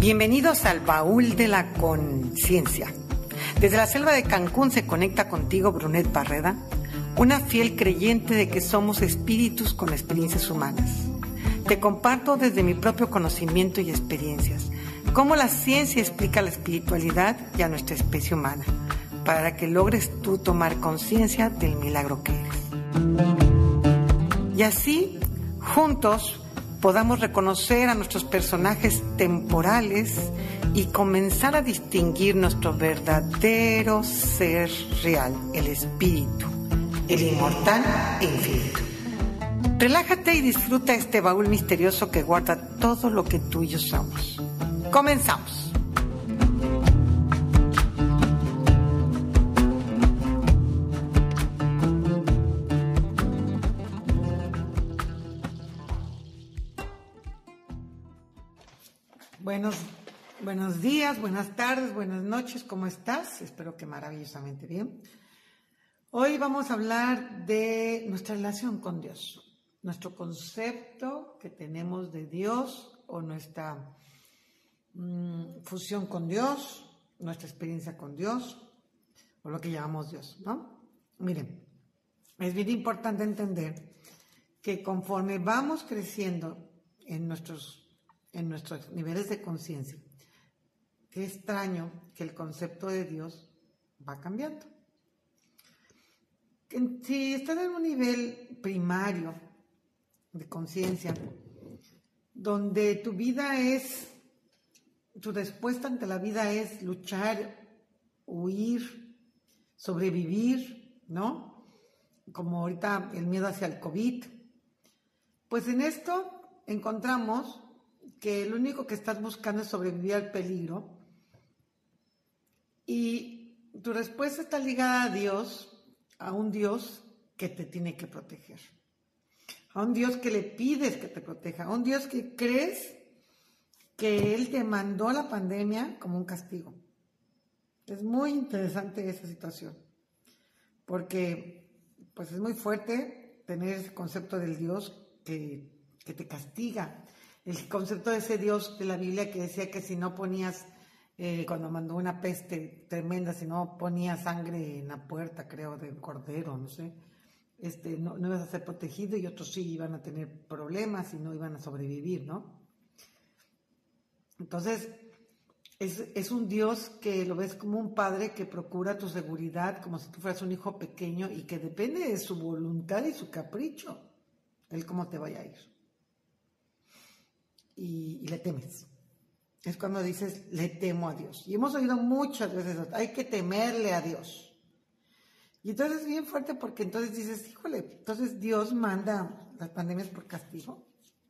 Bienvenidos al baúl de la conciencia. Desde la selva de Cancún se conecta contigo Brunet Barreda, una fiel creyente de que somos espíritus con experiencias humanas. Te comparto desde mi propio conocimiento y experiencias cómo la ciencia explica la espiritualidad y a nuestra especie humana, para que logres tú tomar conciencia del milagro que eres. Y así, juntos, podamos reconocer a nuestros personajes temporales y comenzar a distinguir nuestro verdadero ser real, el espíritu, el inmortal e infinito. Relájate y disfruta este baúl misterioso que guarda todo lo que tú y yo somos. Comenzamos. Buenos, buenos días, buenas tardes, buenas noches, ¿cómo estás? Espero que maravillosamente bien. Hoy vamos a hablar de nuestra relación con Dios, nuestro concepto que tenemos de Dios o nuestra mm, fusión con Dios, nuestra experiencia con Dios o lo que llamamos Dios, ¿no? Miren, es bien importante entender que conforme vamos creciendo en nuestros en nuestros niveles de conciencia. Qué extraño que el concepto de Dios va cambiando. Si estás en un nivel primario de conciencia, donde tu vida es, tu respuesta ante la vida es luchar, huir, sobrevivir, ¿no? Como ahorita el miedo hacia el COVID. Pues en esto encontramos que lo único que estás buscando es sobrevivir al peligro y tu respuesta está ligada a Dios, a un Dios que te tiene que proteger, a un Dios que le pides que te proteja, a un Dios que crees que Él te mandó la pandemia como un castigo. Es muy interesante esa situación, porque pues es muy fuerte tener ese concepto del Dios que, que te castiga, el concepto de ese Dios de la Biblia que decía que si no ponías, eh, cuando mandó una peste tremenda, si no ponía sangre en la puerta, creo, del cordero, no sé, este, no, no ibas a ser protegido y otros sí iban a tener problemas y no iban a sobrevivir, ¿no? Entonces, es, es, un Dios que lo ves como un padre que procura tu seguridad como si tú fueras un hijo pequeño y que depende de su voluntad y su capricho, él cómo te vaya a ir y, le temes. Es cuando dices, le temo a Dios. Y hemos oído muchas veces, hay que temerle a Dios. Y entonces es bien fuerte porque entonces dices, híjole, entonces Dios manda las pandemias por castigo,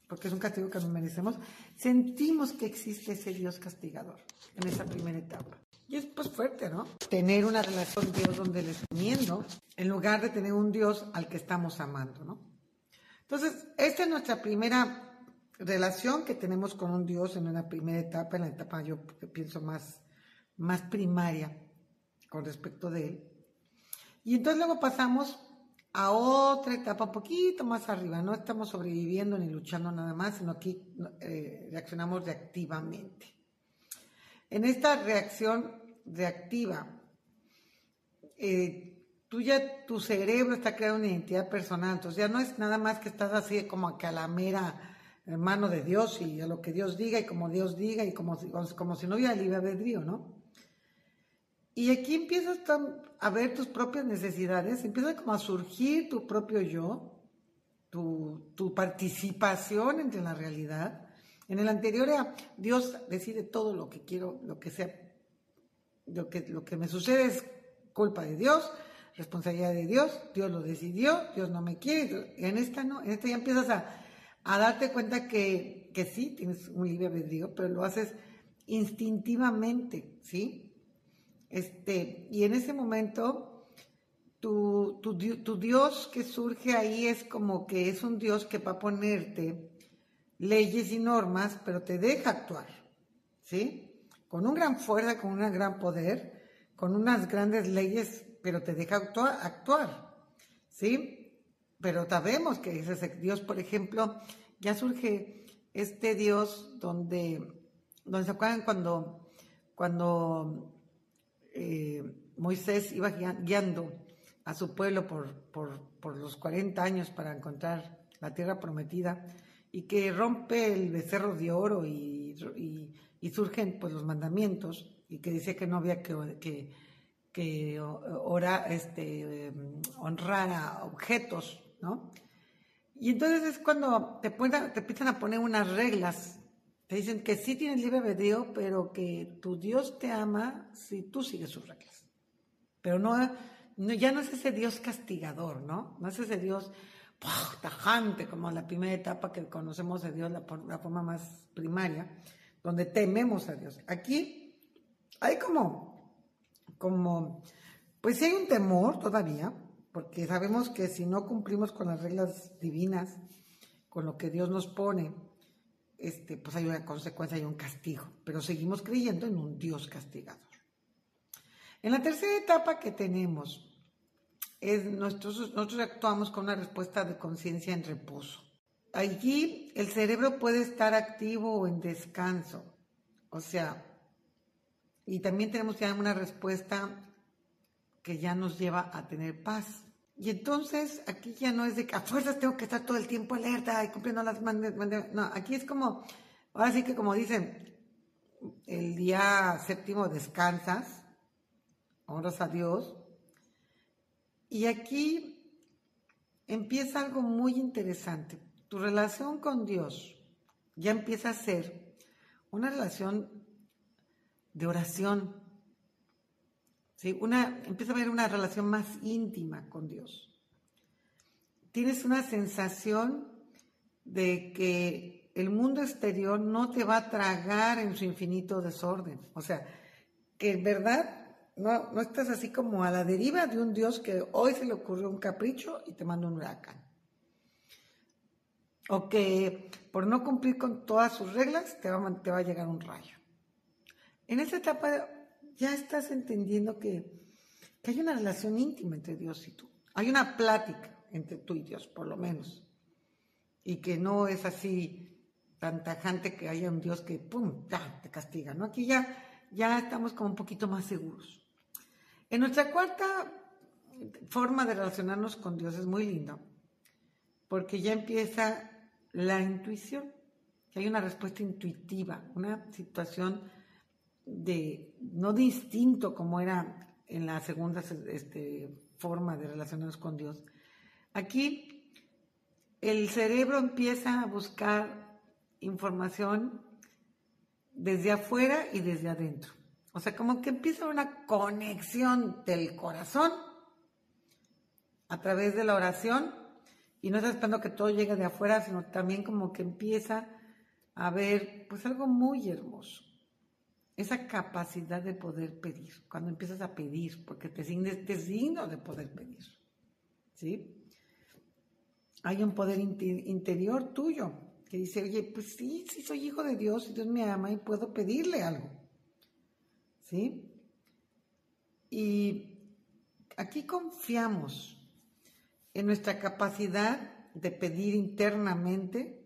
porque es un castigo que nos merecemos. Sentimos que existe ese Dios castigador en esa primera etapa. Y es pues fuerte, ¿no? Tener una relación con Dios donde le estamos en lugar de tener un Dios al que estamos amando, ¿no? Entonces, esta es nuestra primera relación que tenemos con un Dios en una primera etapa, en la etapa yo pienso más, más primaria con respecto de Él. Y entonces luego pasamos a otra etapa un poquito más arriba, no estamos sobreviviendo ni luchando nada más, sino aquí eh, reaccionamos reactivamente. En esta reacción reactiva, eh, tú ya, tu cerebro está creando una identidad personal, entonces ya no es nada más que estás así como que a la mera hermano de Dios y a lo que Dios diga y como Dios diga y como, como si no hubiera libre albedrío, ¿no? Y aquí empiezas a ver tus propias necesidades, empieza como a surgir tu propio yo, tu, tu participación entre la realidad. En el anterior era Dios decide todo lo que quiero, lo que sea, lo que, lo que me sucede es culpa de Dios, responsabilidad de Dios, Dios lo decidió, Dios no me quiere. En esta no, en esta ya empiezas a a darte cuenta que, que sí, tienes un libre albedrío, pero lo haces instintivamente, ¿sí? Este, y en ese momento, tu, tu, tu, Dios que surge ahí es como que es un Dios que va a ponerte leyes y normas, pero te deja actuar, ¿sí? Con un gran fuerza, con un gran poder, con unas grandes leyes, pero te deja actuar ¿sí? Pero sabemos que ese Dios, por ejemplo, ya surge este Dios donde donde se acuerdan cuando, cuando eh, Moisés iba guiando a su pueblo por, por, los 40 años para encontrar la tierra prometida y que rompe el becerro de oro y, y, surgen pues los mandamientos y que dice que no había que, que, que ora, este, honrar a objetos, ¿no? Y entonces es cuando te, te empiezan a poner unas reglas. Te dicen que sí tienes libre albedrío, pero que tu Dios te ama si tú sigues sus reglas. Pero no, ya no es ese Dios castigador, ¿no? No es ese Dios tajante como la primera etapa que conocemos de Dios, la, la forma más primaria, donde tememos a Dios. Aquí hay como, como, pues sí hay un temor todavía, porque sabemos que si no cumplimos con las reglas divinas, con lo que Dios nos pone, este, pues hay una consecuencia, hay un castigo, pero seguimos creyendo en un Dios castigador. En la tercera etapa que tenemos, es nosotros, nosotros actuamos con una respuesta de conciencia en reposo. Allí el cerebro puede estar activo o en descanso, o sea, y también tenemos ya una respuesta que ya nos lleva a tener paz. Y entonces aquí ya no es de que a fuerzas tengo que estar todo el tiempo alerta y cumpliendo las mandas. No, aquí es como, ahora sí que como dicen, el día séptimo descansas, honras a Dios. Y aquí empieza algo muy interesante. Tu relación con Dios ya empieza a ser una relación de oración, una, empieza a haber una relación más íntima con Dios. Tienes una sensación de que el mundo exterior no te va a tragar en su infinito desorden. O sea, que en verdad no, no estás así como a la deriva de un Dios que hoy se le ocurrió un capricho y te manda un huracán. O que por no cumplir con todas sus reglas te va, te va a llegar un rayo. En esta etapa ya estás entendiendo que, hay una relación íntima entre Dios y tú. Hay una plática entre tú y Dios, por lo menos. Y que no es así tan tajante que haya un Dios que, ¡pum!, ya, te castiga, ¿no? Aquí ya, ya estamos como un poquito más seguros. En nuestra cuarta forma de relacionarnos con Dios es muy lindo, porque ya empieza la intuición, que hay una respuesta intuitiva, una situación de, no distinto como era en la segunda este, forma de relacionarnos con Dios. Aquí el cerebro empieza a buscar información desde afuera y desde adentro. O sea, como que empieza una conexión del corazón a través de la oración y no está esperando que todo llegue de afuera, sino también como que empieza a ver pues algo muy hermoso esa capacidad de poder pedir, cuando empiezas a pedir, porque te sientes digno de poder pedir. ¿Sí? Hay un poder interior tuyo que dice, oye, pues sí, sí soy hijo de Dios y Dios me ama y puedo pedirle algo. ¿Sí? Y aquí confiamos en nuestra capacidad de pedir internamente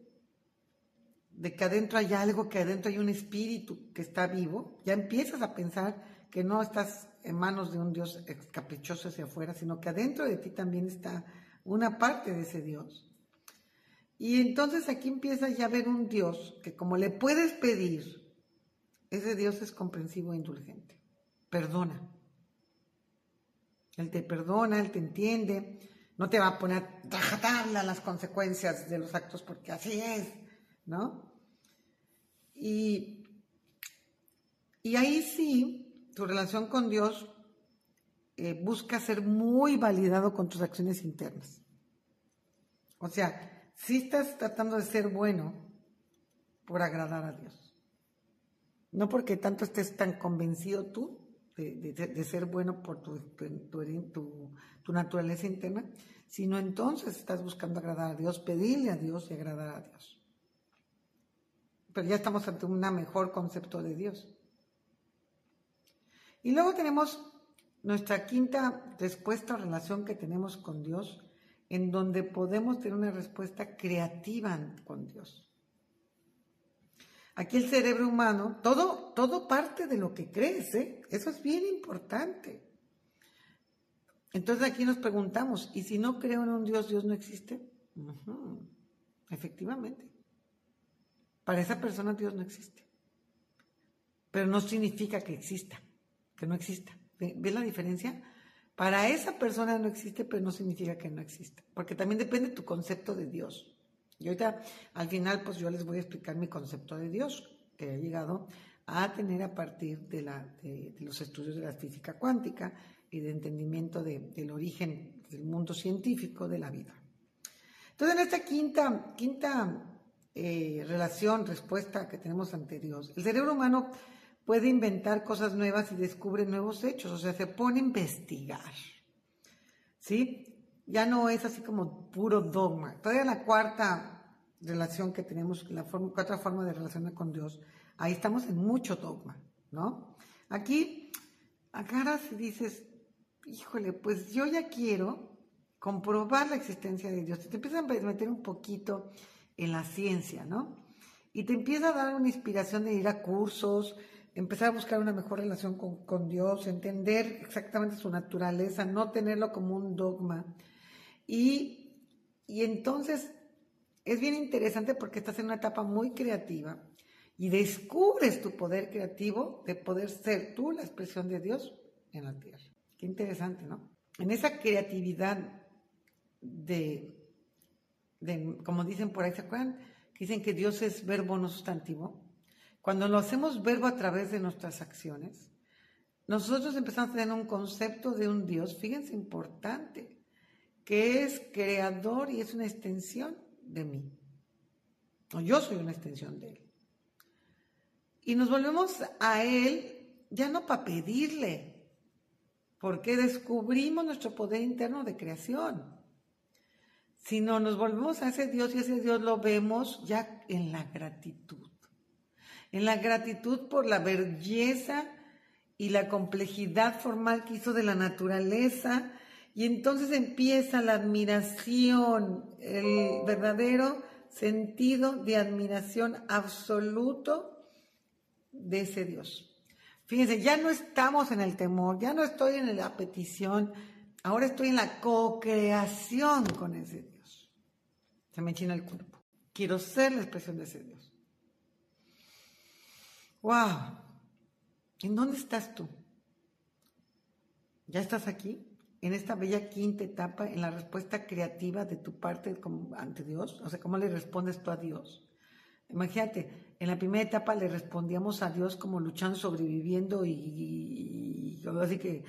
de que adentro hay algo, que adentro hay un espíritu que está vivo, ya empiezas a pensar que no estás en manos de un Dios caprichoso hacia afuera, sino que adentro de ti también está una parte de ese Dios. Y entonces aquí empieza ya a ver un Dios que como le puedes pedir, ese Dios es comprensivo e indulgente. Perdona. Él te perdona, Él te entiende, no te va a poner a las consecuencias de los actos porque así es ¿no? Y, y ahí sí, tu relación con Dios eh, busca ser muy validado con tus acciones internas. O sea, si estás tratando de ser bueno por agradar a Dios. No porque tanto estés tan convencido tú de, ser bueno por tu, tu, tu, naturaleza interna, sino entonces estás buscando agradar a Dios, pedirle a Dios y agradar a Dios pero ya estamos ante un mejor concepto de Dios. Y luego tenemos nuestra quinta respuesta o relación que tenemos con Dios, en donde podemos tener una respuesta creativa con Dios. Aquí el cerebro humano, todo, todo parte de lo que crees, ¿eh? Eso es bien importante. Entonces aquí nos preguntamos, ¿y si no creo en un Dios, Dios no existe? Efectivamente. Para esa persona Dios no existe. Pero no significa que exista, que no exista. ¿Ves la diferencia? Para esa persona no existe, pero no significa que no exista. Porque también depende de tu concepto de Dios. Y ahorita, al final, pues yo les voy a explicar mi concepto de Dios, que he llegado a tener a partir de, los estudios de la física cuántica y de entendimiento del origen del mundo científico de la vida. Entonces, en esta quinta, quinta eh, relación, respuesta que tenemos ante Dios, el cerebro humano puede inventar cosas nuevas y descubre nuevos hechos, o sea, se pone a investigar. ¿Sí? Ya no es así como puro dogma. Todavía la cuarta relación que tenemos, la cuarta forma de relacionar con Dios, ahí estamos en mucho dogma, ¿no? Aquí agarras y dices, híjole, pues yo ya quiero comprobar la existencia de Dios. Te empiezas a meter un poquito en la ciencia, ¿no? Y te empieza a dar una inspiración de ir a cursos, empezar a buscar una mejor relación con, Dios, entender exactamente su naturaleza, no tenerlo como un dogma. Y, y entonces es bien interesante porque estás en una etapa muy creativa y descubres tu poder creativo de poder ser tú la expresión de Dios en la tierra. Qué interesante, ¿no? En esa creatividad de, como dicen por ahí, ¿se acuerdan? Dicen que Dios es verbo no sustantivo. Cuando lo hacemos verbo a través de nuestras acciones, nosotros empezamos a tener un concepto de un Dios, fíjense, importante, que es creador y es una extensión de mí. O yo soy una extensión de Él. Y nos volvemos a Él ya no para pedirle, porque descubrimos nuestro poder interno de creación, sino nos volvemos a ese Dios y ese Dios lo vemos ya en la gratitud en la gratitud por la belleza y la complejidad formal que hizo de la naturaleza, y entonces empieza la admiración, el verdadero sentido de admiración absoluto de ese Dios. Fíjense, ya no estamos en el temor, ya no estoy en la petición, ahora estoy en la co-creación con ese Dios. Se me enchina el cuerpo. Quiero ser la expresión de ese Dios. ¡Wow! ¿En dónde estás tú? ¿Ya estás aquí? En esta bella quinta etapa, en la respuesta creativa de tu parte ante Dios. O sea, ¿cómo le respondes tú a Dios? Imagínate, en la primera etapa le respondíamos a Dios como luchando, sobreviviendo y, así que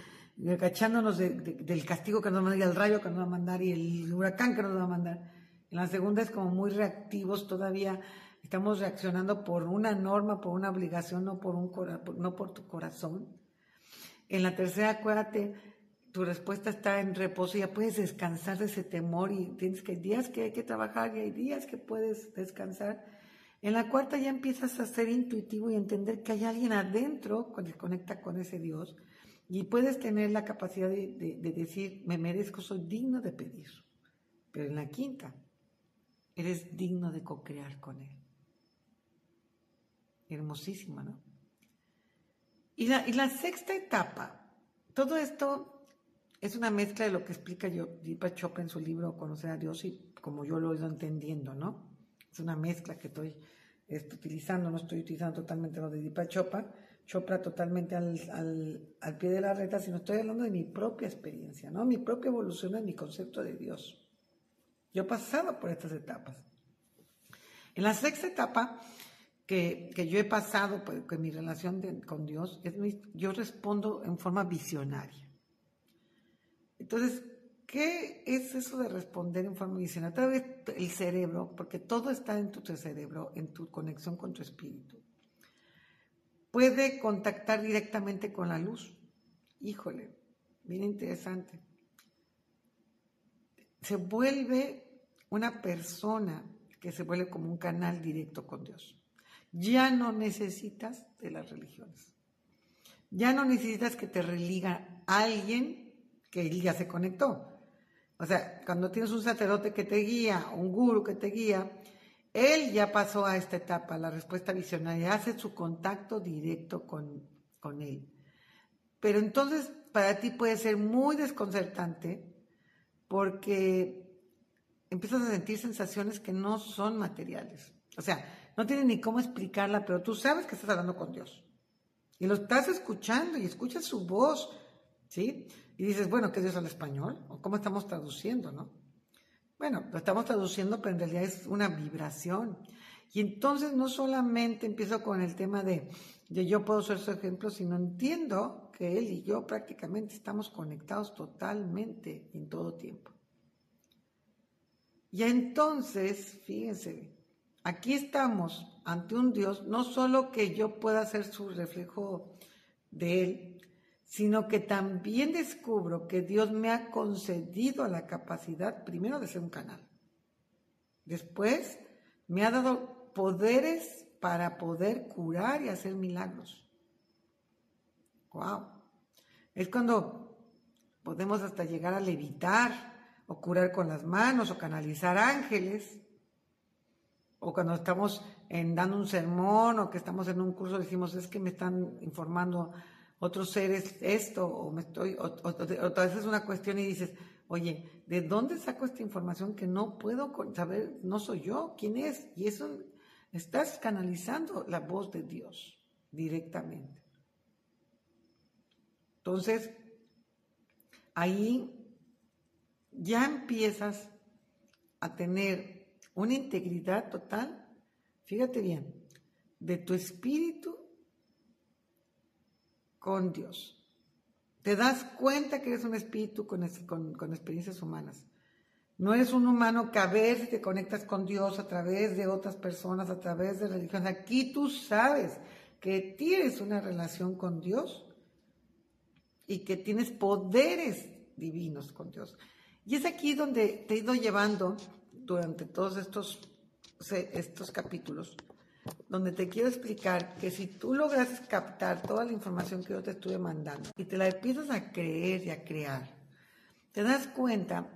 cachándonos del castigo que nos va a mandar, el rayo que nos va a mandar y el huracán que nos va a mandar. En la segunda es como muy reactivos todavía Estamos reaccionando por una norma, por una obligación, no por, un no por tu corazón. En la tercera, acuérdate, tu respuesta está en reposo, ya puedes descansar de ese temor y tienes que hay días que hay que trabajar y hay días que puedes descansar. En la cuarta ya empiezas a ser intuitivo y entender que hay alguien adentro que conecta con ese Dios y puedes tener la capacidad de, de decir, me merezco, soy digno de pedir. Pero en la quinta, eres digno de co-crear con Él hermosísima, ¿no? Y la, y la sexta etapa, todo esto es una mezcla de lo que explica Deepak Chopra en su libro Conocer a Dios y como yo lo he ido entendiendo, ¿no? Es una mezcla que estoy, utilizando, no estoy utilizando totalmente lo de Deepak Chopra, Chopra totalmente al, al, al, pie de la reta, sino estoy hablando de mi propia experiencia, ¿no? Mi propia evolución en mi concepto de Dios. Yo he pasado por estas etapas. En la sexta etapa que, yo he pasado pues, con mi relación con Dios, es yo respondo en forma visionaria. Entonces, ¿qué es eso de responder en forma visionaria? Tal vez el cerebro, porque todo está en tu cerebro, en tu conexión con tu espíritu, puede contactar directamente con la luz. Híjole, bien interesante. Se vuelve una persona que se vuelve como un canal directo con Dios. Ya no necesitas de las religiones. Ya no necesitas que te religa alguien que ya se conectó. O sea, cuando tienes un sacerdote que te guía, un guru que te guía, él ya pasó a esta etapa, la respuesta visionaria, hace su contacto directo con, con él. Pero entonces para ti puede ser muy desconcertante porque empiezas a sentir sensaciones que no son materiales. O sea, no tienes ni cómo explicarla, pero tú sabes que estás hablando con Dios. Y lo estás escuchando y escuchas su voz, ¿sí? Y dices, bueno, ¿qué Dios al español? ¿O cómo estamos traduciendo, no? Bueno, lo estamos traduciendo, pero en realidad es una vibración. Y entonces no solamente empiezo con el tema de, de yo puedo ser su ejemplo, sino entiendo que él y yo prácticamente estamos conectados totalmente en todo tiempo. Y entonces, fíjense, aquí estamos ante un Dios, no solo que yo pueda ser su reflejo de Él, sino que también descubro que Dios me ha concedido la capacidad, primero, de ser un canal. Después, me ha dado poderes para poder curar y hacer milagros. ¡Wow! Es cuando podemos hasta llegar a levitar o curar con las manos o canalizar ángeles o cuando estamos dando un sermón o que estamos en un curso decimos es que me están informando otros seres esto o me estoy o, o, es una cuestión y dices oye de dónde saco esta información que no puedo saber no soy yo quién es y eso estás canalizando la voz de Dios directamente. Entonces ahí ya empiezas a tener una integridad total, fíjate bien, de tu espíritu con Dios. Te das cuenta que eres un espíritu con, con, experiencias humanas. No eres un humano que a veces te conectas con Dios a través de otras personas, a través de religión. Aquí tú sabes que tienes una relación con Dios y que tienes poderes divinos con Dios. Y es aquí donde te he ido llevando durante todos estos, estos capítulos, donde te quiero explicar que si tú logras captar toda la información que yo te estuve mandando y te la empiezas a creer y a crear, te das cuenta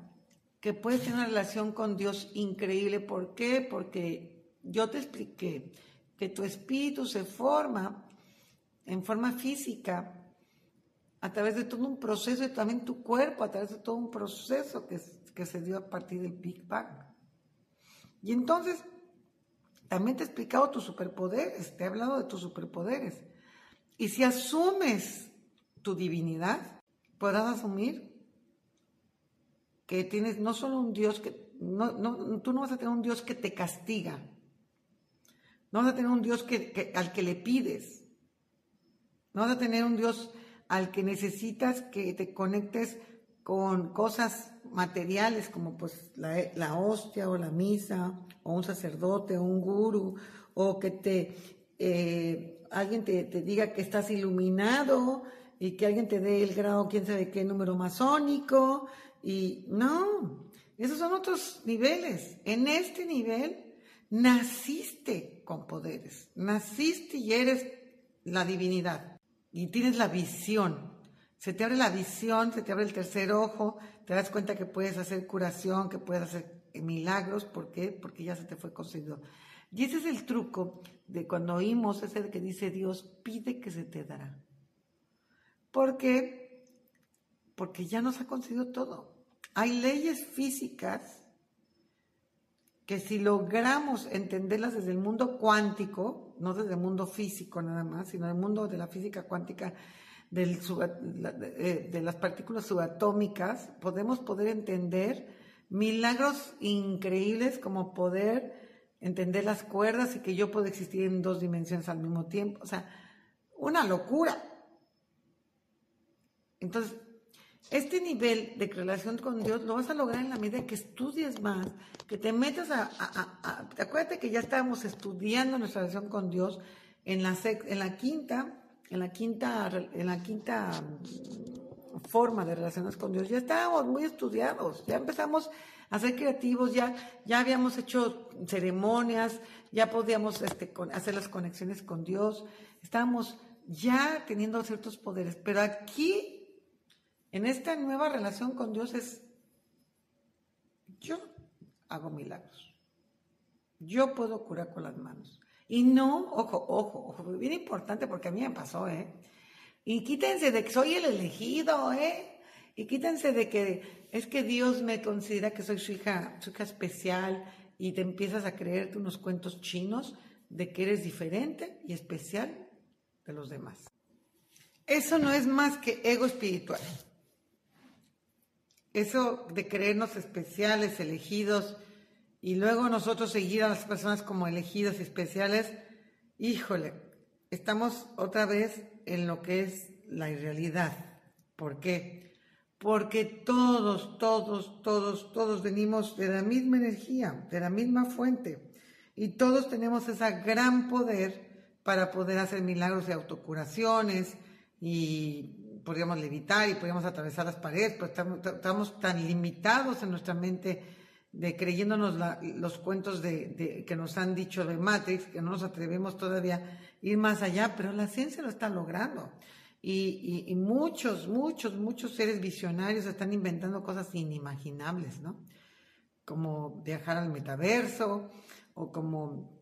que puedes tener una relación con Dios increíble. ¿Por qué? Porque yo te expliqué que tu espíritu se forma en forma física a través de todo un proceso y también tu cuerpo a través de todo un proceso que, que se dio a partir del Big Bang. Y entonces, también te he explicado tus superpoderes, te he hablado de tus superpoderes. Y si asumes tu divinidad, podrás asumir que tienes no solo un Dios que, no, no, tú no vas a tener un Dios que te castiga, no vas a tener un Dios que, al que le pides, no vas a tener un Dios al que necesitas que te conectes con cosas materiales como pues la, hostia o la misa o un sacerdote o un guru o que te eh, alguien te, diga que estás iluminado y que alguien te dé el grado quién sabe qué número masónico y no, esos son otros niveles. En este nivel naciste con poderes, naciste y eres la divinidad y tienes la visión se te abre la visión, se te abre el tercer ojo, te das cuenta que puedes hacer curación, que puedes hacer milagros. ¿Por qué? Porque ya se te fue concedido. Y ese es el truco de cuando oímos ese que dice Dios, pide que se te dará. ¿Por qué? Porque ya nos ha concedido todo. Hay leyes físicas que si logramos entenderlas desde el mundo cuántico, no desde el mundo físico nada más, sino el mundo de la física cuántica, eh, de, las partículas subatómicas, podemos poder entender milagros increíbles como poder entender las cuerdas y que yo puedo existir en dos dimensiones al mismo tiempo. O sea, una locura. Entonces, este nivel de relación con Dios lo vas a lograr en la medida que estudies más, que te metas a... a, acuérdate que ya estábamos estudiando nuestra relación con Dios en la, en la quinta en la quinta, en la quinta mm, forma de relacionarnos con Dios, ya estábamos muy estudiados, ya empezamos a ser creativos, ya, ya habíamos hecho ceremonias, ya podíamos este, hacer las conexiones con Dios, estábamos ya teniendo ciertos poderes, pero aquí, en esta nueva relación con Dios es, yo hago milagros. Yo puedo curar con las manos. Y no, ojo, ojo, ojo, bien importante porque a mí me pasó, ¿eh? Y quítense de que soy el elegido, ¿eh? Y quítense de que es que Dios me considera que soy su hija, su hija especial y te empiezas a creerte unos cuentos chinos de que eres diferente y especial de los demás. Eso no es más que ego espiritual. Eso de creernos especiales, elegidos, y luego nosotros seguir a las personas como elegidas especiales, híjole, estamos otra vez en lo que es la irrealidad. ¿Por qué? Porque todos, todos, todos, todos venimos de la misma energía, de la misma fuente, y todos tenemos ese gran poder para poder hacer milagros de autocuraciones y podríamos levitar y podríamos atravesar las paredes, pero estamos, tan limitados en nuestra mente de creyéndonos los cuentos de, que nos han dicho de Matrix, que no nos atrevemos todavía a ir más allá, pero la ciencia lo está logrando. Y, y, muchos, muchos, muchos seres visionarios están inventando cosas inimaginables, ¿no? Como viajar al metaverso o como,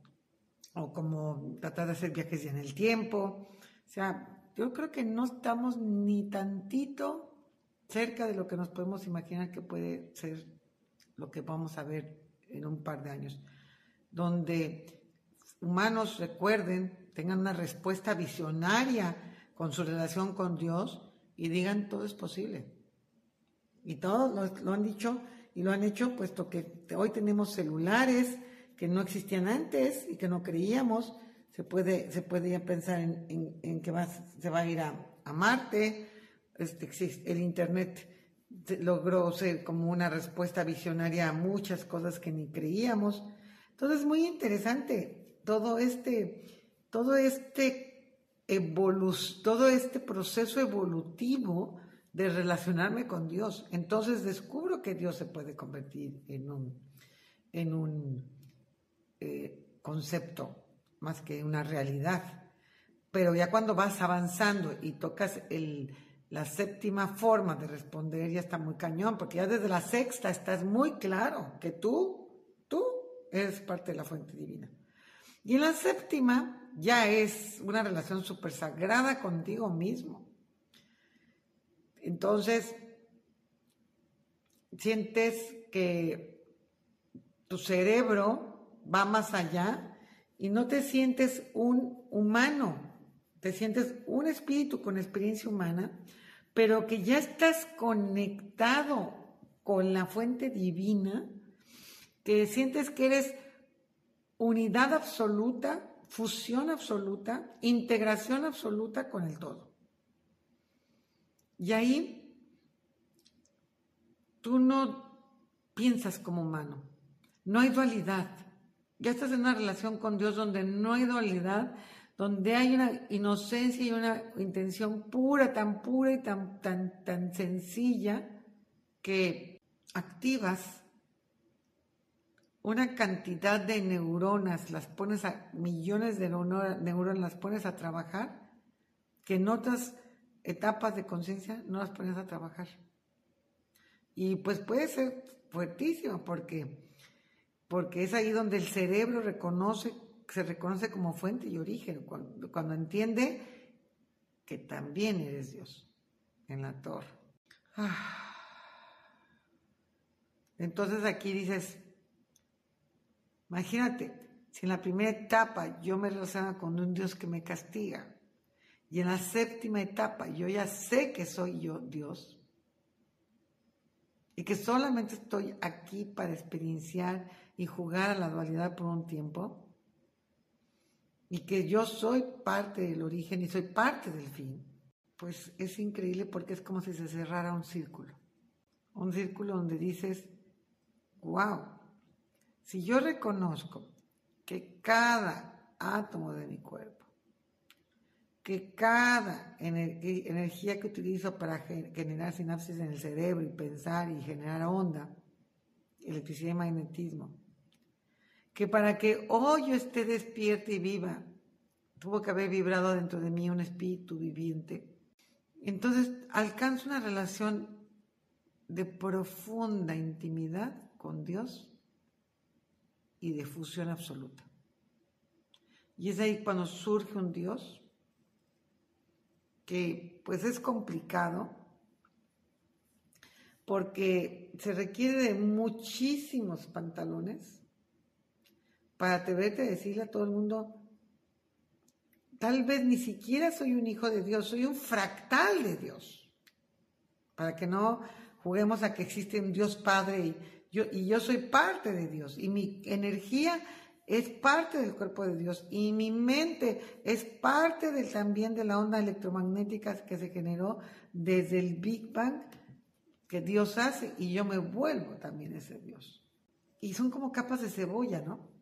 o como tratar de hacer viajes en el tiempo. O sea, yo creo que no estamos ni tantito cerca de lo que nos podemos imaginar que puede ser lo que vamos a ver en un par de años, donde humanos recuerden, tengan una respuesta visionaria con su relación con Dios y digan todo es posible. Y todos lo, han dicho y lo han hecho puesto que hoy tenemos celulares que no existían antes y que no creíamos, se puede, se ya pensar en, que va, se va a ir a, Marte, este, el Internet logró ser como una respuesta visionaria a muchas cosas que ni creíamos. Entonces, muy interesante todo este, todo este, todo este proceso evolutivo de relacionarme con Dios. Entonces descubro que Dios se puede convertir en un, en un eh, concepto más que una realidad. Pero ya cuando vas avanzando y tocas el, la séptima forma de responder, ya está muy cañón, porque ya desde la sexta estás muy claro que tú, tú eres parte de la fuente divina. Y en la séptima ya es una relación súper sagrada contigo mismo. Entonces, sientes que tu cerebro va más allá y no te sientes un humano, te sientes un espíritu con experiencia humana, pero que ya estás conectado con la fuente divina, que sientes que eres unidad absoluta, fusión absoluta, integración absoluta con el todo. Y ahí tú no piensas como humano, no hay dualidad ya estás en una relación con Dios donde no hay dualidad, donde hay una inocencia y una intención pura, tan pura y tan, tan, tan sencilla, que activas una cantidad de neuronas, las pones a millones de neuronas, las pones a trabajar, que en otras etapas de conciencia no las pones a trabajar. Y pues puede ser fuertísimo porque porque es ahí donde el cerebro reconoce, se reconoce como fuente y origen, cuando, entiende que también eres Dios en la torre. Ah. Entonces aquí dices, imagínate, si en la primera etapa yo me relaciono con un Dios que me castiga, y en la séptima etapa yo ya sé que soy yo Dios, y que solamente estoy aquí para experienciar y jugar a la dualidad por un tiempo, y que yo soy parte del origen y soy parte del fin, pues es increíble porque es como si se cerrara un círculo. Un círculo donde dices, wow, si yo reconozco que cada átomo de mi cuerpo, que cada energía que utilizo para generar sinapsis en el cerebro y pensar y generar onda, electricidad y magnetismo, que para que hoy yo esté despierta y viva, tuvo que haber vibrado dentro de mí un espíritu viviente. Entonces alcanzo una relación de profunda intimidad con Dios y de fusión absoluta. Y es ahí cuando surge un Dios que pues es complicado porque se requiere de muchísimos pantalones para atreverte a decirle a todo el mundo, tal vez ni siquiera soy un hijo de Dios, soy un fractal de Dios. Para que no juguemos a que existe un Dios Padre y yo, y yo soy parte de Dios y mi energía es parte del cuerpo de Dios y mi mente es parte del, también de la onda electromagnética que se generó desde el Big Bang que Dios hace y yo me vuelvo también ese Dios. Y son como capas de cebolla, ¿no?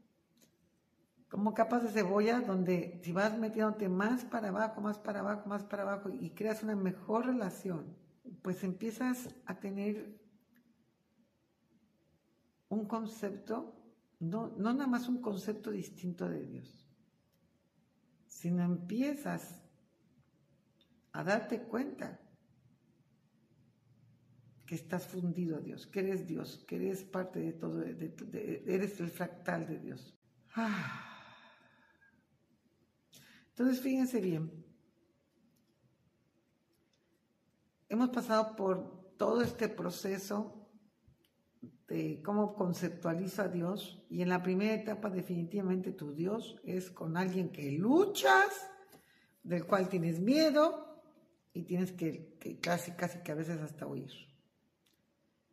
Como capas de cebolla donde si vas metiéndote más para abajo, más para abajo, más para abajo y creas una mejor relación, pues empiezas a tener un concepto, no, no nada más un concepto distinto de Dios, sino empiezas a darte cuenta que estás fundido a Dios, que eres Dios, que eres parte de todo, eres el fractal de Dios. Ah. Entonces, fíjense bien, hemos pasado por todo este proceso de cómo conceptualiza a Dios. Y en la primera etapa definitivamente tu Dios es con alguien que luchas, del cual tienes miedo y tienes que, casi, casi que a veces hasta huir.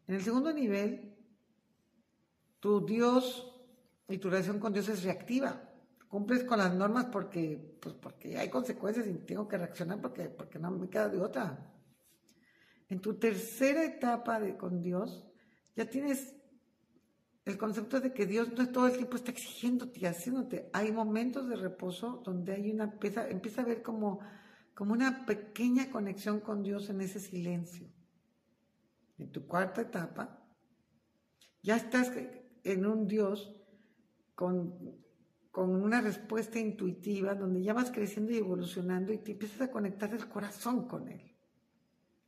En el segundo nivel, tu Dios y tu relación con Dios es reactiva. Cumples con las normas porque, pues porque hay consecuencias y tengo que reaccionar porque, porque no me queda de otra. En tu tercera etapa de, con Dios, ya tienes el concepto de que Dios no todo el tiempo está exigiéndote y haciéndote. Hay momentos de reposo donde hay una empieza, empieza a ver como, como una pequeña conexión con Dios en ese silencio. En tu cuarta etapa, ya estás en un Dios con, con una respuesta intuitiva donde ya vas creciendo y evolucionando y te empiezas a conectar el corazón con Él.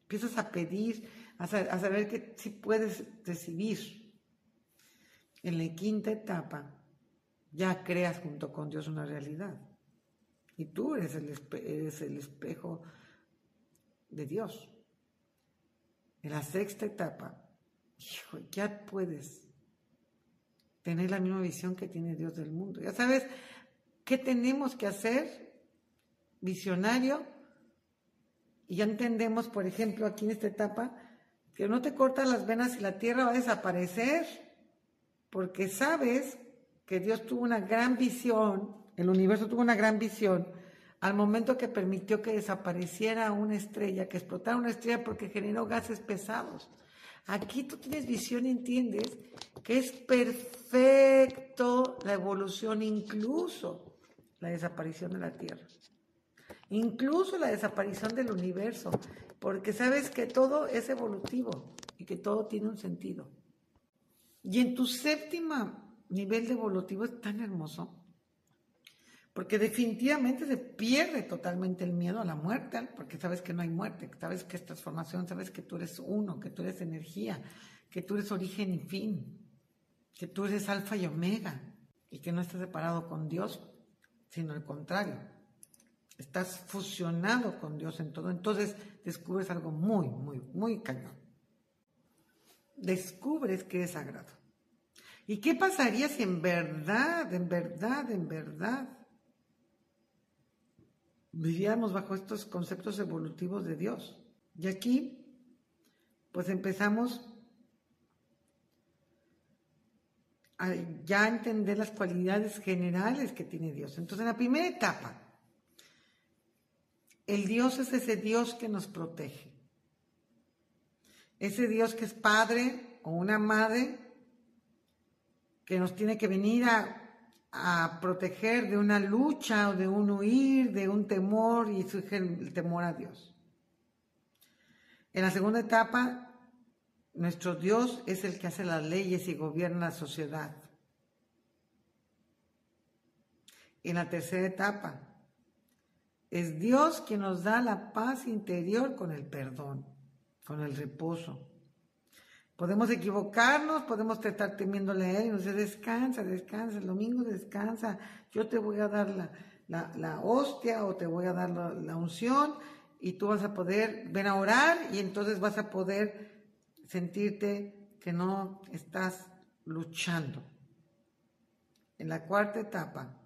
Empiezas a pedir, a, saber que si puedes recibir. En la quinta etapa ya creas junto con Dios una realidad. Y tú eres el, eres el espejo de Dios. En la sexta etapa, ya puedes tener la misma visión que tiene Dios del mundo. Ya sabes qué tenemos que hacer, visionario, y ya entendemos, por ejemplo, aquí en esta etapa, que no te cortas las venas y la tierra va a desaparecer, porque sabes que Dios tuvo una gran visión, el universo tuvo una gran visión, al momento que permitió que desapareciera una estrella, que explotara una estrella porque generó gases pesados. Aquí tú tienes visión y entiendes que es perfecto la evolución, incluso la desaparición de la Tierra, incluso la desaparición del universo, porque sabes que todo es evolutivo y que todo tiene un sentido. Y en tu séptima nivel de evolutivo es tan hermoso, porque definitivamente se pierde totalmente el miedo a la muerte, porque sabes que no hay muerte, sabes que es transformación, sabes que tú eres uno, que tú eres energía, que tú eres origen y fin, que tú eres alfa y omega, y que no estás separado con Dios, sino al contrario, Estás fusionado con Dios en todo. Entonces descubres algo muy, muy, muy cañón. Descubres que es sagrado. ¿Y qué pasaría si en verdad, en verdad, en verdad vivíamos bajo estos conceptos evolutivos de Dios? Y aquí, pues empezamos a ya entender las cualidades generales que tiene Dios. Entonces, en la primera etapa, el Dios es ese Dios que nos protege. Ese Dios que es padre o una madre que nos tiene que venir a, proteger de una lucha o de un huir, de un temor y surge el temor a Dios. En la segunda etapa, nuestro Dios es el que hace las leyes y gobierna la sociedad. En la tercera etapa, es Dios quien nos da la paz interior con el perdón, con el reposo. Podemos equivocarnos, podemos estar temiéndole a Él y nos descansa, descansa, el domingo descansa, yo te voy a dar la, la, hostia o te voy a dar la, unción y tú vas a poder, ven a orar y entonces vas a poder sentirte que no estás luchando. En la cuarta etapa,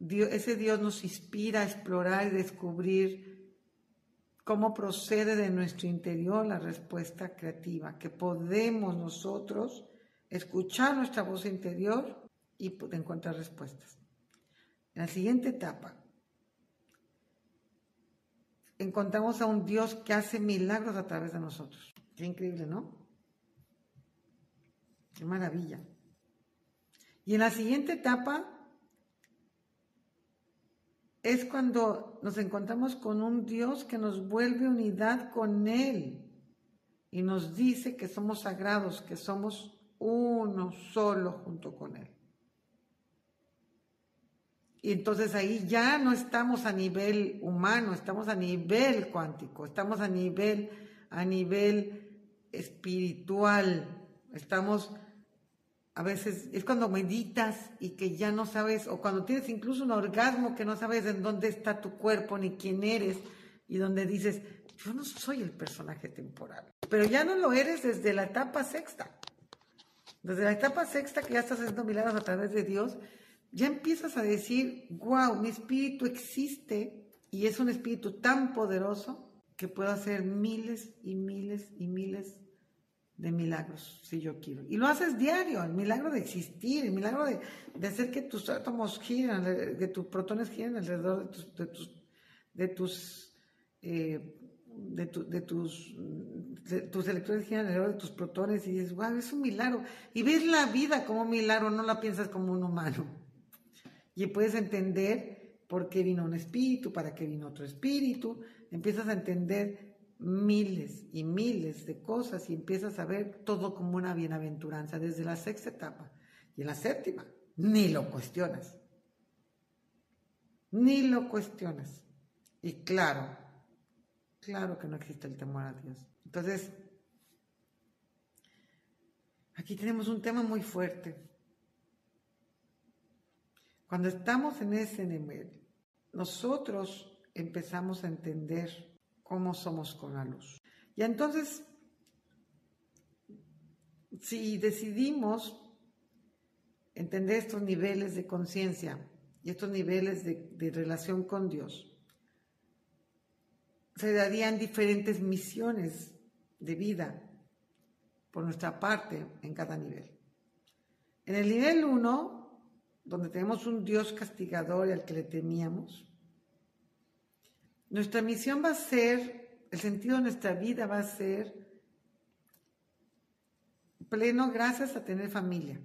ese Dios nos inspira a explorar y descubrir cómo procede de nuestro interior la respuesta creativa, que podemos nosotros escuchar nuestra voz interior y encontrar respuestas. En la siguiente etapa, encontramos a un Dios que hace milagros a través de nosotros. Qué increíble, ¿no? Qué maravilla. Y en la siguiente etapa, es cuando nos encontramos con un Dios que nos vuelve unidad con Él y nos dice que somos sagrados, que somos uno solo junto con Él. Y entonces ahí ya no estamos a nivel humano, estamos a nivel cuántico, estamos a nivel, a nivel espiritual, estamos a veces es cuando meditas y que ya no sabes, o cuando tienes incluso un orgasmo que no sabes en dónde está tu cuerpo ni quién eres, y donde dices, yo no soy el personaje temporal, pero ya no lo eres desde la etapa sexta. Desde la etapa sexta que ya estás haciendo milagros a través de Dios, ya empiezas a decir, wow, mi espíritu existe y es un espíritu tan poderoso que puedo hacer miles y miles y miles de milagros, si yo quiero. Y lo haces diario, el milagro de existir, el milagro de, hacer que tus átomos giren, que tus protones giren alrededor de tus, de tus, de tus, eh, de, tus, tus electrones giran alrededor de tus protones y dices, wow, es un milagro. Y ves la vida como un milagro, no la piensas como un humano. Y puedes entender por qué vino un espíritu, para qué vino otro espíritu, empiezas a entender miles y miles de cosas y empiezas a ver todo como una bienaventuranza desde la sexta etapa. Y en la séptima, ni lo cuestionas. Ni lo cuestionas. Y claro, claro que no existe el temor a Dios. Entonces, aquí tenemos un tema muy fuerte. Cuando estamos en ese nivel, nosotros empezamos a entender cómo somos con la luz. Y entonces, si decidimos entender estos niveles de conciencia y estos niveles de, relación con Dios, se darían diferentes misiones de vida por nuestra parte en cada nivel. En el nivel 1, donde tenemos un Dios castigador y al que le temíamos, nuestra misión va a ser, el sentido de nuestra vida va a ser pleno gracias a tener familia.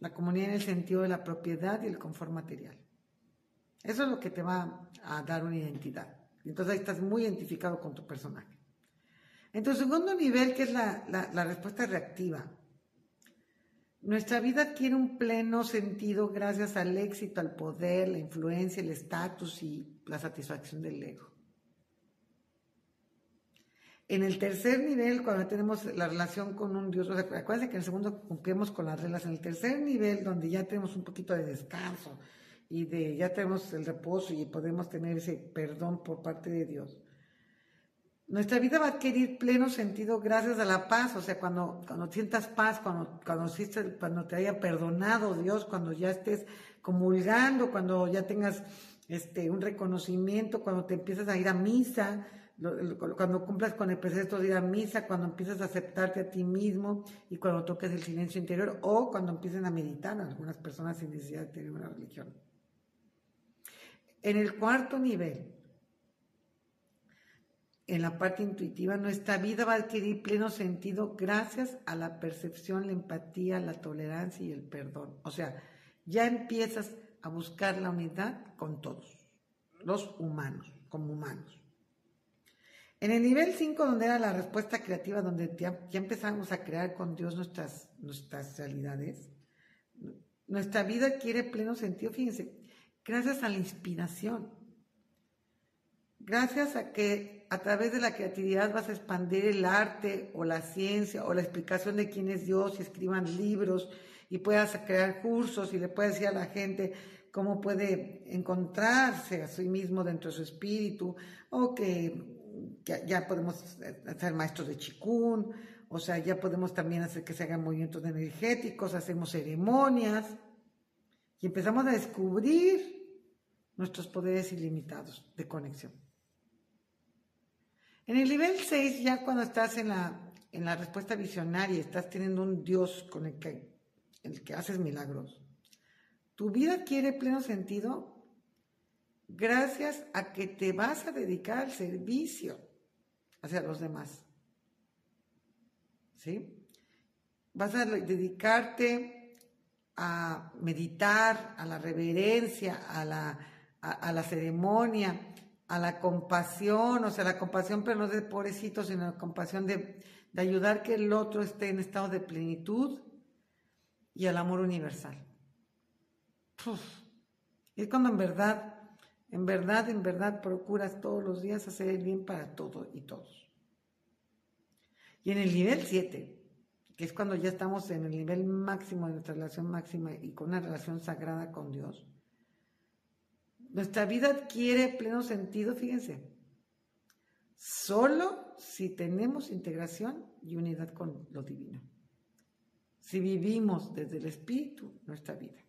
La comunidad en el sentido de la propiedad y el confort material. Eso es lo que te va a dar una identidad. Entonces ahí estás muy identificado con tu personaje. En segundo nivel, que es la respuesta reactiva, nuestra vida adquiere un pleno sentido gracias al éxito, al poder, la influencia, el estatus y la satisfacción del ego. En el tercer nivel, cuando tenemos la relación con un Dios, o acuérdense que en el segundo cumplimos con las reglas. En el tercer nivel, donde ya tenemos un poquito de descanso y de ya tenemos el reposo y podemos tener ese perdón por parte de Dios, nuestra vida va a adquirir pleno sentido gracias a la paz, o sea, cuando, cuando sientas paz, cuando, cuando, cuando te haya perdonado Dios, cuando ya estés comulgando, cuando ya tengas este, un reconocimiento, cuando te empiezas a ir a misa, cuando cumplas con el precepto de ir a misa, cuando empiezas a aceptarte a ti mismo y cuando toques el silencio interior o cuando empiecen a meditar algunas personas sin necesidad de tener una religión. En el cuarto nivel, en la parte intuitiva, nuestra vida va a adquirir pleno sentido gracias a la percepción, la empatía, la tolerancia y el perdón. O sea, ya empiezas a buscar la unidad con todos, los humanos, como humanos. En el nivel 5, donde era la respuesta creativa, donde ya, empezamos a crear con Dios nuestras, nuestras realidades, nuestra vida adquiere pleno sentido, fíjense, gracias a la inspiración gracias a que a través de la creatividad vas a expandir el arte o la ciencia o la explicación de quién es Dios y escriban libros y puedas crear cursos y le puedes decir a la gente cómo puede encontrarse a sí mismo dentro de su espíritu o que ya, podemos ser maestros de chikun, o sea, ya podemos también hacer que se hagan movimientos energéticos, hacemos ceremonias y empezamos a descubrir nuestros poderes ilimitados de conexión. En el nivel 6, ya cuando estás en la, en la respuesta visionaria, estás teniendo un Dios con el que, el que haces milagros, tu vida adquiere pleno sentido gracias a que te vas a dedicar al servicio hacia los demás. ¿Sí? Vas a dedicarte a meditar, a la reverencia, a la, a, la ceremonia, a la compasión, o sea, la compasión, pero no de pobrecito, sino la compasión de, de ayudar que el otro esté en estado de plenitud y al amor universal. Es cuando en verdad en verdad, en verdad procuras todos los días hacer el bien para todo y todos. Y en el nivel 7, que es cuando ya estamos en el nivel máximo de nuestra relación máxima y con una relación sagrada con Dios, nuestra vida adquiere pleno sentido, fíjense, solo si tenemos integración y unidad con lo divino. Si vivimos desde el Espíritu nuestra vida.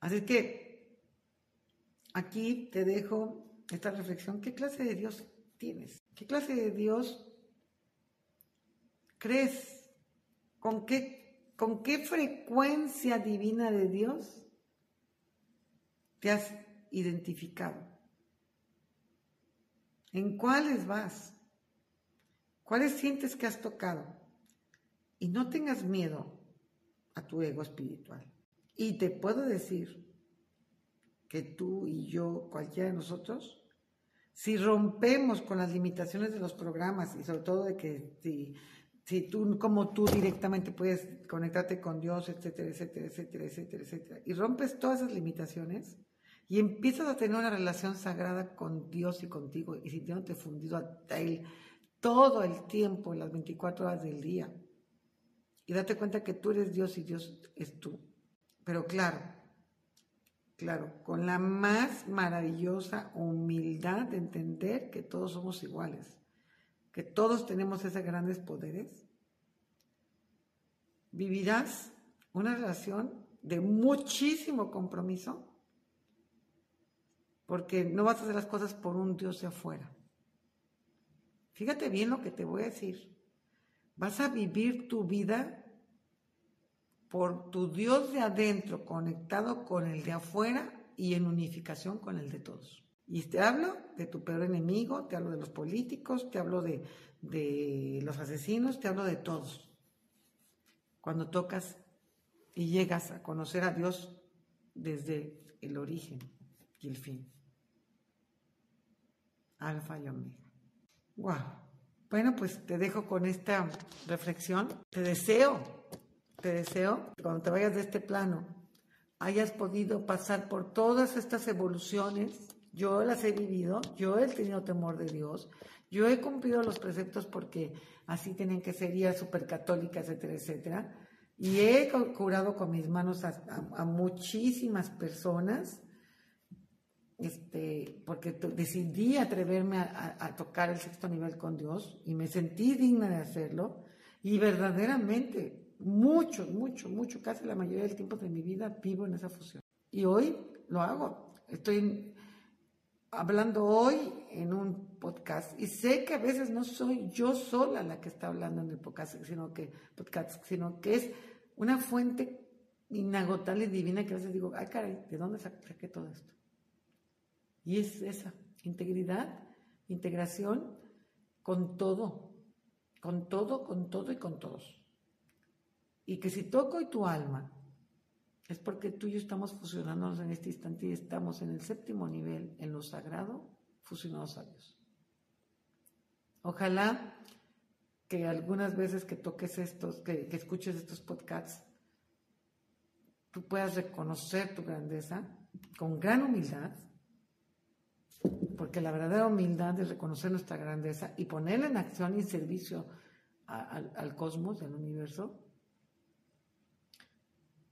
Así que aquí te dejo esta reflexión. ¿Qué clase de Dios tienes? ¿Qué clase de Dios crees? ¿Con qué, con qué frecuencia divina de Dios te has identificado? ¿En cuáles vas? ¿Cuáles sientes que has tocado? Y no tengas miedo a tu ego espiritual. Y te puedo decir que tú y yo, cualquiera de nosotros, si rompemos con las limitaciones de los programas y sobre todo de que si, tú, como tú directamente puedes conectarte con Dios, etcétera, etcétera, etcétera, etcétera, etcétera, y rompes todas esas limitaciones y empiezas a tener una relación sagrada con Dios y contigo y sintiéndote fundido a Él todo el tiempo, las 24 horas del día, y date cuenta que tú eres Dios y Dios es tú. Pero claro, claro, con la más maravillosa humildad de entender que todos somos iguales, que todos tenemos esos grandes poderes, vivirás una relación de muchísimo compromiso, porque no vas a hacer las cosas por un Dios de afuera. Fíjate bien lo que te voy a decir. Vas a vivir tu vida por tu Dios de adentro conectado con el de afuera y en unificación con el de todos. Y te hablo de tu peor enemigo, te hablo de los políticos, te hablo de, de los asesinos, te hablo de todos. Cuando tocas y llegas a conocer a Dios desde el origen y el fin. Alfa y Omega. Wow. Bueno, pues te dejo con esta reflexión. Te deseo te deseo que cuando te vayas de este plano hayas podido pasar por todas estas evoluciones. Yo las he vivido, yo he tenido temor de Dios, yo he cumplido los preceptos porque así tienen que ser, y súper católica, etcétera, etcétera. Y he curado con mis manos a, muchísimas personas, este, porque decidí atreverme a tocar el sexto nivel con Dios y me sentí digna de hacerlo. Y verdaderamente mucho, mucho, mucho, casi la mayoría del tiempo de mi vida vivo en esa fusión. Y hoy lo hago. Estoy hablando hoy en un podcast y sé que a veces no soy yo sola la que está hablando en el podcast, sino que, podcast, sino que es una fuente inagotable y divina que a veces digo, ay caray, ¿de dónde saqué todo esto? Y es esa, integridad, integración con todo, con todo, con todo y con todos. Y que si toco y tu alma, es porque tú y yo estamos fusionándonos en este instante y estamos en el séptimo nivel, en lo sagrado, fusionados a Dios. Ojalá que algunas veces que toques estos, que, que escuches estos podcasts, tú puedas reconocer tu grandeza con gran humildad Porque la verdadera humildad es reconocer nuestra grandeza y ponerla en acción y servicio al cosmos, al universo,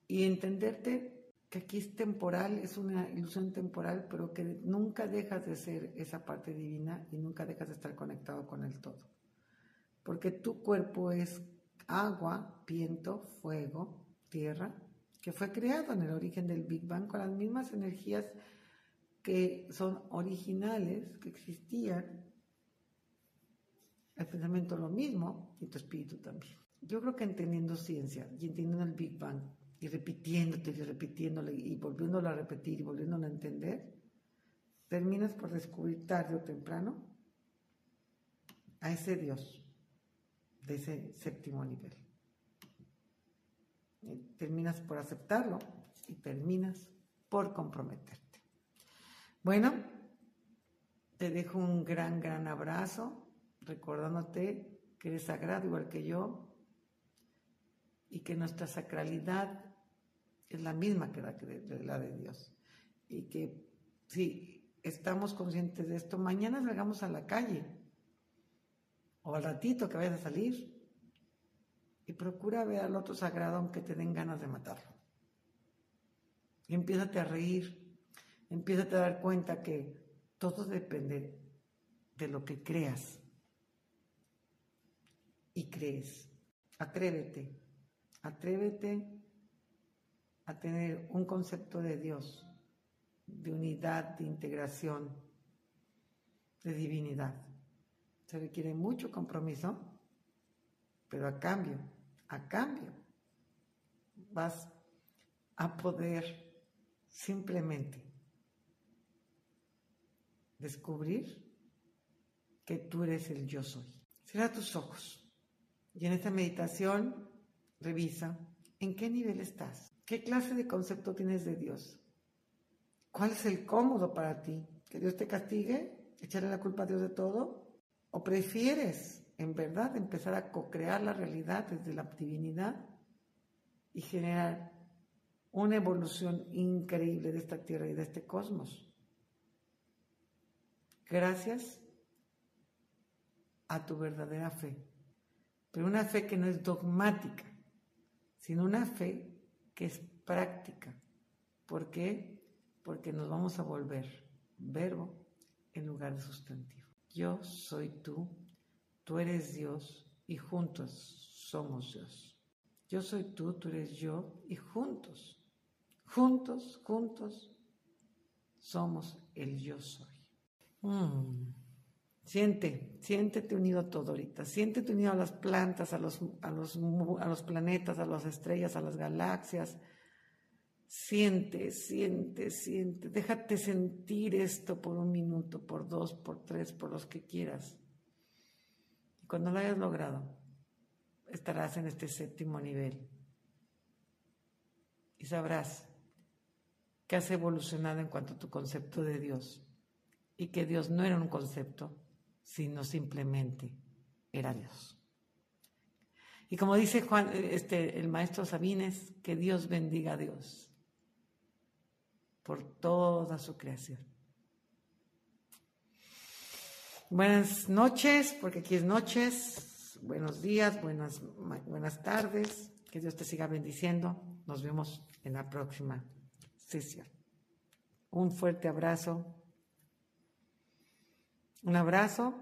y entenderte que aquí es temporal, es una ilusión temporal, pero que nunca dejas de ser esa parte divina y nunca dejas de estar conectado con el todo. Porque tu cuerpo es agua, viento, fuego, tierra, que fue creado en el origen del Big Bang con las mismas energías que son originales, que existían, el pensamiento lo mismo y tu espíritu también. Yo creo que entendiendo ciencia y entendiendo el Big Bang y repitiéndote y repitiéndole y volviéndolo a repetir y volviéndolo a entender, terminas por descubrir tarde o temprano a ese Dios de ese séptimo nivel. terminas por aceptarlo y terminas por comprometerte. Bueno, te dejo un gran, gran abrazo, recordándote que eres sagrado igual que yo y que nuestra sacralidad es la misma que la, de Dios. Y que si estamos conscientes de esto, mañana salgamos a la calle o al ratito que vayas a salir y procura ver al otro sagrado aunque te den ganas de matarlo. Y empiézate a reír, empiézate a dar cuenta que todo depende de lo que creas y crees. Atrévete, atrévete a tener un concepto de Dios, de unidad, de integración, de divinidad. Se requiere mucho compromiso, pero a cambio, a cambio, vas a poder simplemente descubrir que tú eres el yo soy. Cierra tus ojos y en esta meditación revisa en qué nivel estás. ¿Qué clase de concepto tienes de Dios? ¿Cuál es el cómodo para ti? ¿Que Dios te castigue? ¿Echarle la culpa a Dios de todo? ¿O prefieres, en verdad, empezar a co-crear la realidad desde la divinidad y generar una evolución increíble de esta tierra y de este cosmos? Gracias a tu verdadera fe. Pero una fe que no es dogmática, sino una fe que es práctica. ¿Por qué? Porque nos vamos a volver verbo en lugar de sustantivo. Yo soy tú, tú eres Dios y juntos somos Dios. Yo soy tú, tú eres yo y juntos, juntos, juntos somos el yo soy. Mm. Siente, siéntete unido a todo ahorita, siéntete unido a las plantas, a los, a los, a los planetas, a las estrellas, a las galaxias. Siente, siente, siente. Déjate sentir esto por un minuto, por dos, por tres, por los que quieras. Y cuando lo hayas logrado, estarás en este séptimo nivel. Y sabrás que has evolucionado en cuanto a tu concepto de Dios. Y que Dios no era un concepto, sino simplemente era Dios. Y como dice Juan, este, el maestro Sabines, que Dios bendiga a Dios por toda su creación. Buenas noches, porque aquí es noches, buenos días, buenas, buenas tardes, que Dios te siga bendiciendo. Nos vemos en la próxima sesión. Un fuerte abrazo un abrazo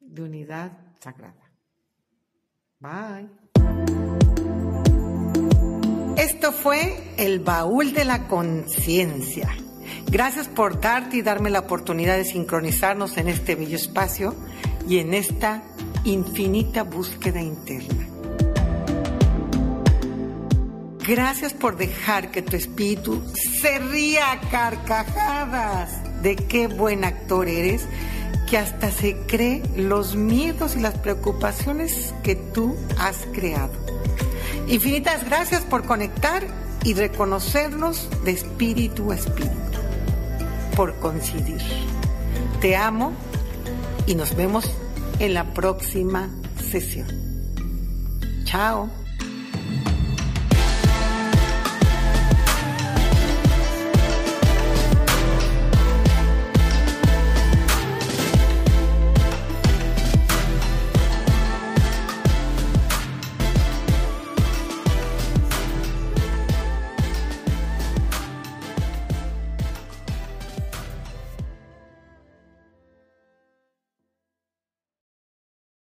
de unidad sagrada. Bye. Esto fue el baúl de la conciencia. Gracias por darte y darme la oportunidad de sincronizarnos en este bello espacio y en esta infinita búsqueda interna. Gracias por dejar que tu espíritu se ría a carcajadas de qué buen actor eres que hasta se cree los miedos y las preocupaciones que tú has creado. Infinitas gracias por conectar y reconocernos de espíritu a espíritu, por coincidir. Te amo y nos vemos en la próxima sesión. Chao.